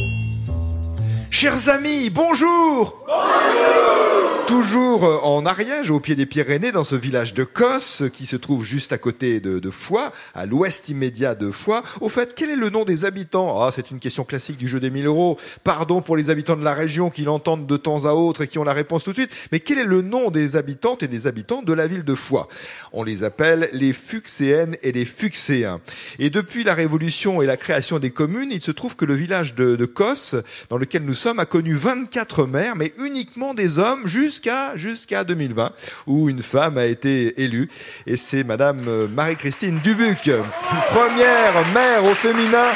Cool. Chers amis, bonjour Toujours euh, en Ariège, au pied des Pyrénées, dans ce village de Cosse, qui se trouve juste à côté de, de Foix, à l'ouest immédiat de Foix. Au fait, quel est le nom des habitants? Ah, c'est une question classique du jeu des 1000 euros. Pardon pour les habitants de la région qui l'entendent de temps à autre et qui ont la réponse tout de suite. Mais quel est le nom des habitantes et des habitants de la ville de Foix? On les appelle les Fuxéennes et les Fuxéens. Et depuis la Révolution et la création des communes, il se trouve que le village de, de Cosse, dans lequel nous sommes, a connu 24 maires, mais uniquement des hommes jusqu'à jusqu'à 2020, où une femme a été élue. Et c'est Madame euh, Marie-Christine Dubuc, première maire au féminin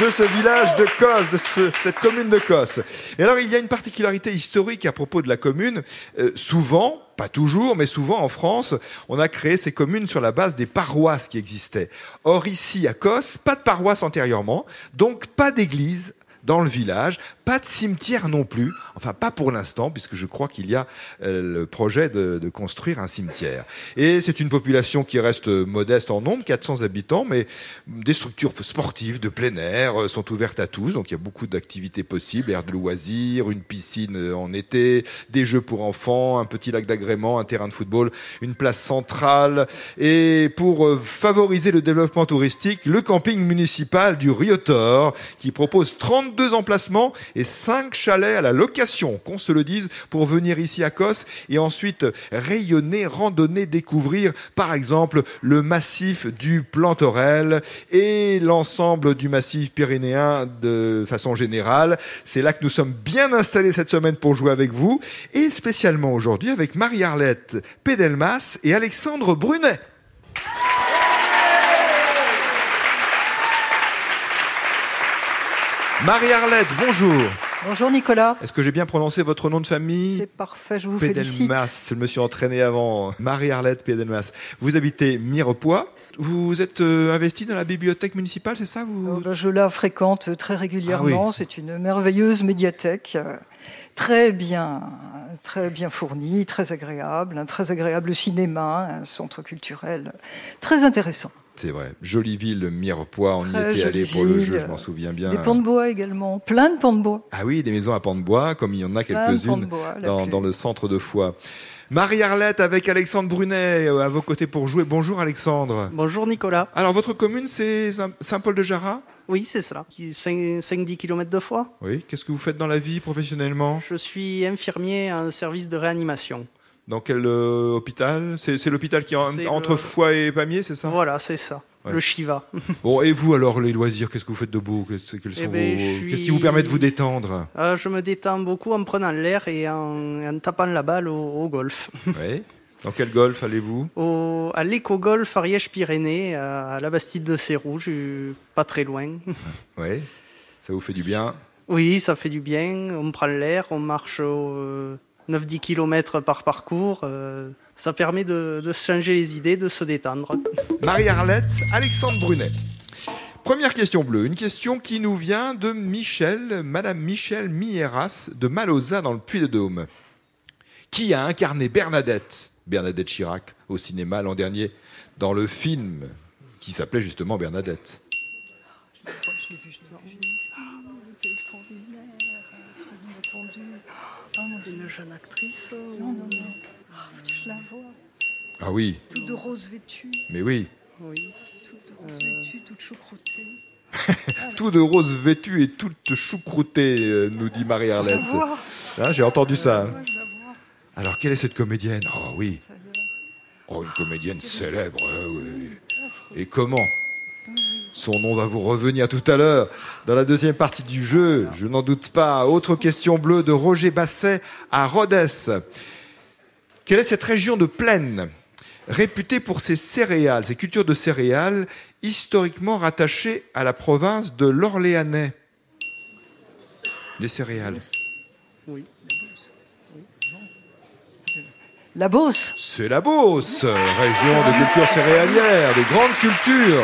de ce village de Cosse, de ce- cette commune de Cosse. Et alors, il y a une particularité historique à propos de la commune. Euh, souvent, pas toujours, mais souvent en France, on a créé ces communes sur la base des paroisses qui existaient. Or, ici, à Cosse, pas de paroisse antérieurement, donc pas d'église dans le village, pas de cimetière non plus, enfin pas pour l'instant, puisque je crois qu'il y a euh, le projet de, de construire un cimetière. Et c'est une population qui reste modeste en nombre, 400 habitants, mais des structures sportives de plein air euh, sont ouvertes à tous, donc il y a beaucoup d'activités possibles, air de loisirs, une piscine euh, en été, des jeux pour enfants, un petit lac d'agrément, un terrain de football, une place centrale, et pour favoriser le développement touristique, le camping municipal du Riotor, qui propose 32 emplacements et 5 chalets à la location, qu'on se le dise, pour venir ici à Cosse et ensuite rayonner, randonner, découvrir, par exemple, le massif du Plantorel et l'ensemble du massif pyrénéen de façon générale. C'est là que nous sommes bien installés cette semaine pour jouer avec vous et spécialement aujourd'hui avec Marie-Arlette Pédelmas et Alexandre Brunet. Marie-Arlette, bonjour. Bonjour Nicolas. Est-ce que j'ai bien prononcé votre nom de famille? C'est parfait, je vous félicite. Pédelmas, je me suis entraîné avant. Marie-Arlette Pédelmas. Vous habitez Mirepoix. Vous êtes euh, investi dans la bibliothèque municipale, c'est ça vous... Euh, ben, je la fréquente très régulièrement. Ah C'est une merveilleuse médiathèque, euh, très bien, très bien fournie, très agréable, un très agréable cinéma, un centre culturel très intéressant. C'est vrai. Jolie ville, Mirepoix. On y était allé pour le jeu, je m'en souviens bien. Des pans de bois également, plein de pans de bois. Ah oui, des maisons à pans de bois, comme il y en a quelques-unes dans, le centre de Foix. Marie-Arlette avec Alexandre Brunet euh, à vos côtés pour jouer. Bonjour Alexandre. Bonjour Nicolas. Alors votre commune c'est Saint- Saint-Paul-de-Jarrat Oui, c'est cela. 5-10 km de fois. Oui. Qu'est-ce que vous faites dans la vie professionnellement? Je suis infirmier en service de réanimation. Dans quel euh, hôpital? C'est l'hôpital qui est en- C'est entre le- Foix et Pamiers, c'est ça? Voilà, c'est ça. Ouais. Le Shiva. Bon, et vous alors, les loisirs, qu'est-ce que vous faites de beau? Qu'est-ce Eh ben, vos- je suis- Qu'est-ce qui vous permet de vous détendre? Euh, je me détends beaucoup en prenant l'air et en, en tapant la balle au, au golf. Oui. Dans quel golf allez-vous? Au, à l'éco-golf Ariège-Pyrénées, à la Bastide de Cérou, je suis pas très loin. Oui. Ça vous fait du bien? Oui, ça fait du bien. On prend l'air, on marche euh, 9-10 km par parcours. euh, ça permet de, de se changer les idées, de se détendre. Marie-Arlette, Alexandre Brunet. Première question bleue, une question qui nous vient de Michel, Madame Michel Mieras de Malosa dans le Puy-de-Dôme. Qui a incarné Bernadette, Bernadette Chirac, au cinéma l'an dernier, dans le film qui s'appelait justement Bernadette Une jeune actrice. Non, non, non. je la vois. Ah oui, Toute de rose vêtue, mais oui. Oui. toute de rose vêtue, toute choucroutée. Tout de rose vêtue et toute choucroutée, euh, nous dit Marie-Arlette. Hein, J'ai entendu ça. Alors, quelle est cette comédienne? Oh oui. Oh, une comédienne célèbre, euh, oui. Et comment? Son nom va vous revenir tout à l'heure dans la deuxième partie du jeu, je n'en doute pas. Autre question bleue de Roger Basset à Rhodes. Quelle est cette région de plaine réputée pour ses céréales, ses cultures de céréales, historiquement rattachées à la province de l'Orléanais? Les céréales. La Beauce. C'est la Beauce, région de culture céréalière, de grandes cultures.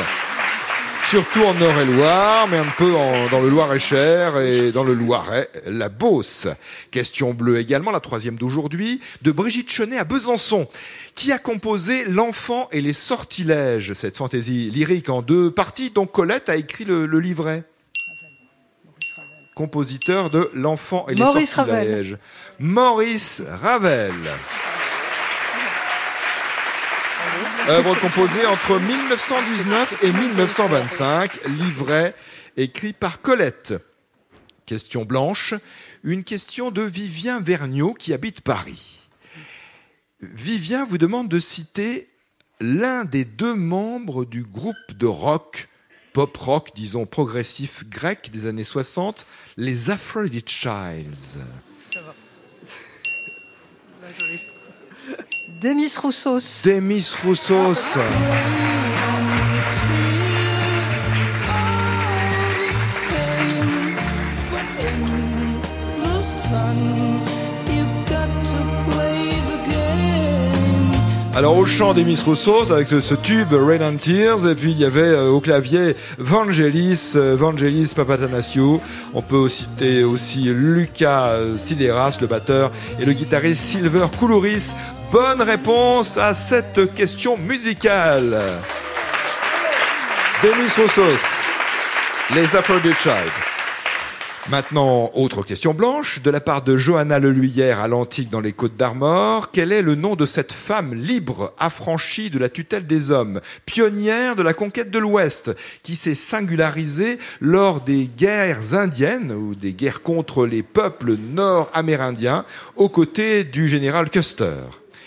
Surtout en Eure-et-Loire, mais un peu en- dans le Loir-et-Cher et dans le Loiret, la Beauce. Question bleue également, la troisième d'aujourd'hui, de Brigitte Chenet à Besançon, qui a composé L'enfant et les sortilèges, cette fantaisie lyrique en deux parties dont Colette a écrit le, le livret. compositeur de L'Enfant et les sortilèges Maurice Ravel. Œuvre composée entre 1919 et 1925, livret écrit par Colette. Question blanche, une question de Vivien Vergniaud qui habite Paris. Vivien vous demande de citer l'un des deux membres du groupe de rock, pop rock, disons progressif grec des années 60, les Aphrodite Childs. Demis Roussos. Demis Roussos. Alors au chant Demis Roussos avec ce, tube Rain and Tears et puis il y avait euh, au clavier Vangelis, euh, Vangelis Papatanasiou. On peut citer aussi Lucas Sideras, le batteur, et le guitariste Silver Koulouris. Bonne réponse à cette question musicale. Demis Roussos, les Aphrodite Child. Maintenant, autre question blanche, de la part de Johanna Leluyère à l'Antique dans les Côtes d'Armor. Quel est le nom de cette femme libre, affranchie de la tutelle des hommes, pionnière de la conquête de l'Ouest, qui s'est singularisée lors des guerres indiennes ou des guerres contre les peuples nord-amérindiens aux côtés du général Custer?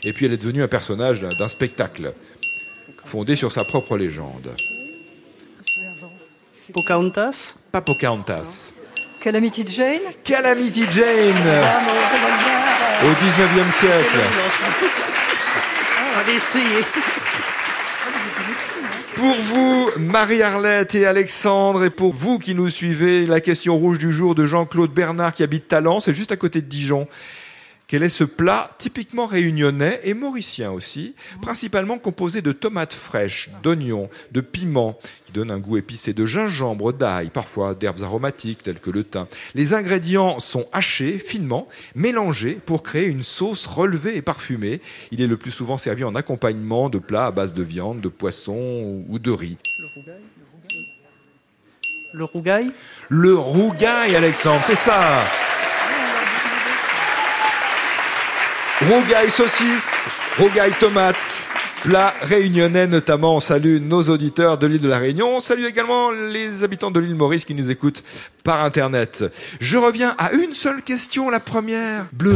Et puis elle est devenue un personnage d'un- spectacle fondé sur sa propre légende. Pocahontas? Pas Pocahontas. Calamity Jane. Calamity Jane au 19e siècle. Allez, essayez. Pour vous, Marie-Arlette et Alexandre, et pour vous qui nous suivez, la question rouge du jour de Jean-Claude Bernard qui habite Talence, c'est juste à côté de Dijon. Quel est ce plat typiquement réunionnais et mauricien aussi, principalement composé de tomates fraîches, d'oignons, de piments, qui donnent un goût épicé, de gingembre, d'ail, parfois d'herbes aromatiques telles que le thym. Les ingrédients sont hachés finement, mélangés pour créer une sauce relevée et parfumée. Il est le plus souvent servi en accompagnement de plats à base de viande, de poisson ou de riz. Le rougail? Le rougail, Alexandre, c'est ça Rougail saucisse, rougail tomate, plat réunionnais notamment. On salue nos auditeurs de l'île de la Réunion. On salue également les habitants de l'île Maurice qui nous écoutent par Internet. Je reviens à une seule question, la première. Bleu.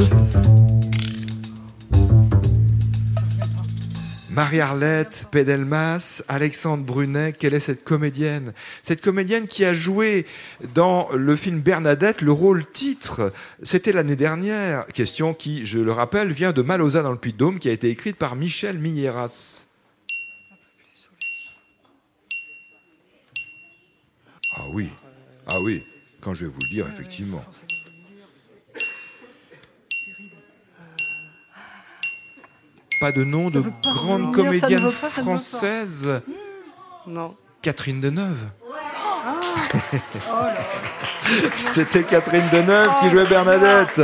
Marie-Arlette Pédelmas, Alexandre Brunet, quelle est cette comédienne? Cette comédienne qui a joué dans le film Bernadette le rôle titre. C'était l'année dernière. Question qui, je le rappelle, vient de Malosa dans le Puy-de-Dôme, qui a été écrite par Michel Milleras. Ah oui, ah oui, quand je vais vous le dire, effectivement. Pas de nom de grande comédienne pas, française Non. Catherine Deneuve. C'était Catherine Deneuve qui jouait Bernadette.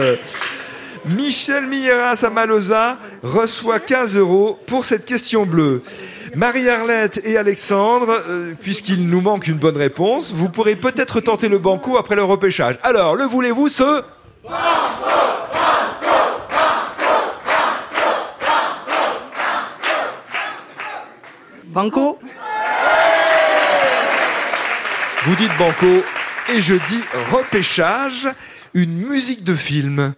Michel Milleras à Malosa reçoit 15 euros pour cette question bleue. Marie-Arlette et Alexandre, euh, puisqu'il nous manque une bonne réponse, vous pourrez peut-être tenter le banco après le repêchage. Alors, le voulez-vous ce? Banco Vous dites banco et je dis repêchage, une musique de film.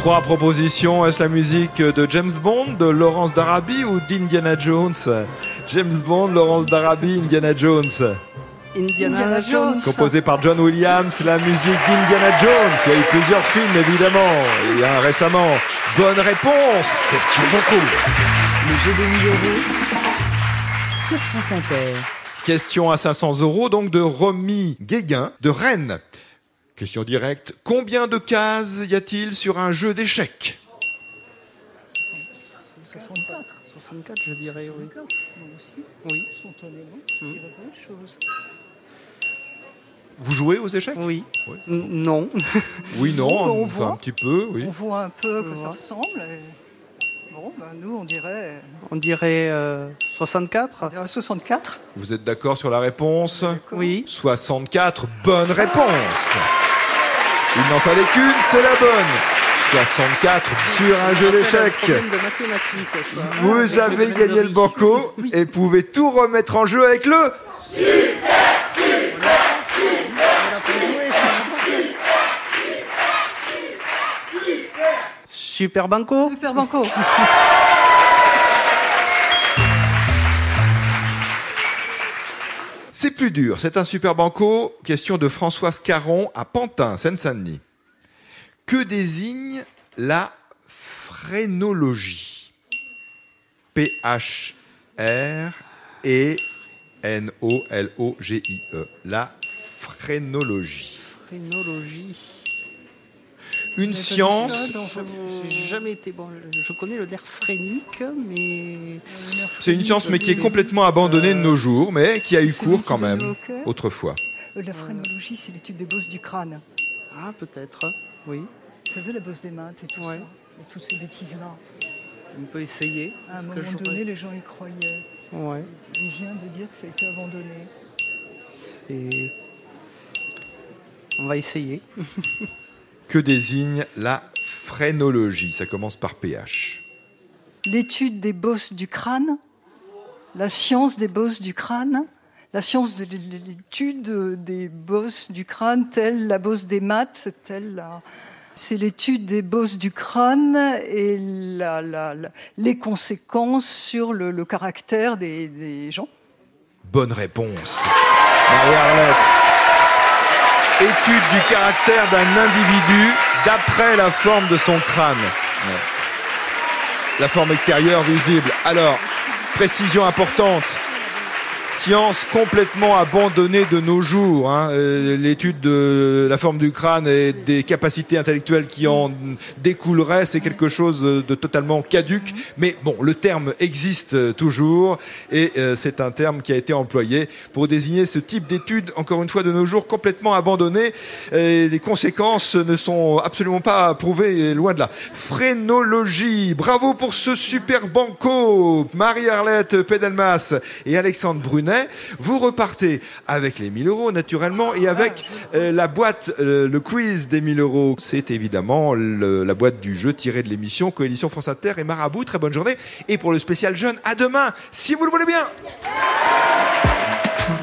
Trois propositions. Est-ce la musique de James Bond, de Laurence d'Arabie ou d'Indiana Jones? James Bond, Laurence d'Arabie, Indiana Jones. Indiana, Indiana Jones. Jones. Composé par John Williams, la musique d'Indiana Jones. Il y a eu plusieurs films, évidemment. Il y a un récemment. Bonne réponse. Question beaucoup. Le jeu des 1000 euros sur France Inter. Question à 500 euros, donc de Romy Guéguin, de Rennes. Question directe. Combien de cases y a-t-il sur un jeu d'échecs 64, je dirais, oui. Oui. Vous jouez aux échecs Oui. Non. Oui, non, on enfin, voit. un petit peu, oui. On voit un peu que ça ressemble. et- Bon, ben, nous, on dirait, On dirait euh, 64 on dirait 64. Vous êtes d'accord sur la réponse Oui. 64, bonne réponse. Il n'en fallait qu'une, c'est la bonne. 64 sur un jeu d'échecs. Vous avez gagné le banco et pouvez tout remettre en jeu avec le. Super Banco Super Banco. C'est plus dur, c'est un super banco. Question de Françoise Caron à Pantin, Seine-Saint-Denis. Que désigne la phrénologie? P-H-R et N-O-L-O-G-I-E. La phrénologie. Phrénologie. Une science, J'ai jamais été bon. Je connais le nerf phrénique, mais c'est une science mais qui est complètement abandonnée de nos jours, mais qui a eu cours quand même autrefois. Euh, La phrénologie, c'est l'étude des bosses du crâne. ah peut-être. Oui, Vous savez, la bosse des mains et tout Ouais. ça. Et toutes ces bêtises-là. on peut essayer. À un moment que donné, les gens y croyaient. Ouais, Il vient de dire que ça a été abandonné. c'est. On va essayer. Que désigne la phrénologie Ça commence par PH. L'étude des bosses du crâne, la science des bosses du crâne, la science de l'étude des bosses du crâne, telle la bosse des maths, telle la... C'est l'étude des bosses du crâne et la- la- la- les conséquences sur le, le caractère des, des gens. Bonne réponse. Marie-Arlette. Étude du caractère d'un individu d'après la forme de son crâne. Ouais. La forme extérieure visible. Alors, précision importante. Science complètement abandonnée de nos jours. hein. Euh, L'étude de la forme du crâne et des capacités intellectuelles qui en découleraient, c'est quelque chose de totalement caduque. Mais bon, le terme existe euh, toujours et euh, c'est un terme qui a été employé pour désigner ce type d'études, encore une fois de nos jours, complètement abandonnées. Et les conséquences ne sont absolument pas prouvées, loin de là. Phrénologie, bravo pour ce super banco. Marie-Arlette Pedelmas et Alexandre Brunet. Vous repartez avec les 1000 euros, naturellement, et avec euh, la boîte, euh, le quiz des 1000 euros. C'est évidemment le- la boîte du jeu tirée de l'émission Coalition France Inter et Marabout. Très bonne journée. Et pour le spécial jeune, à demain, si vous le voulez bien.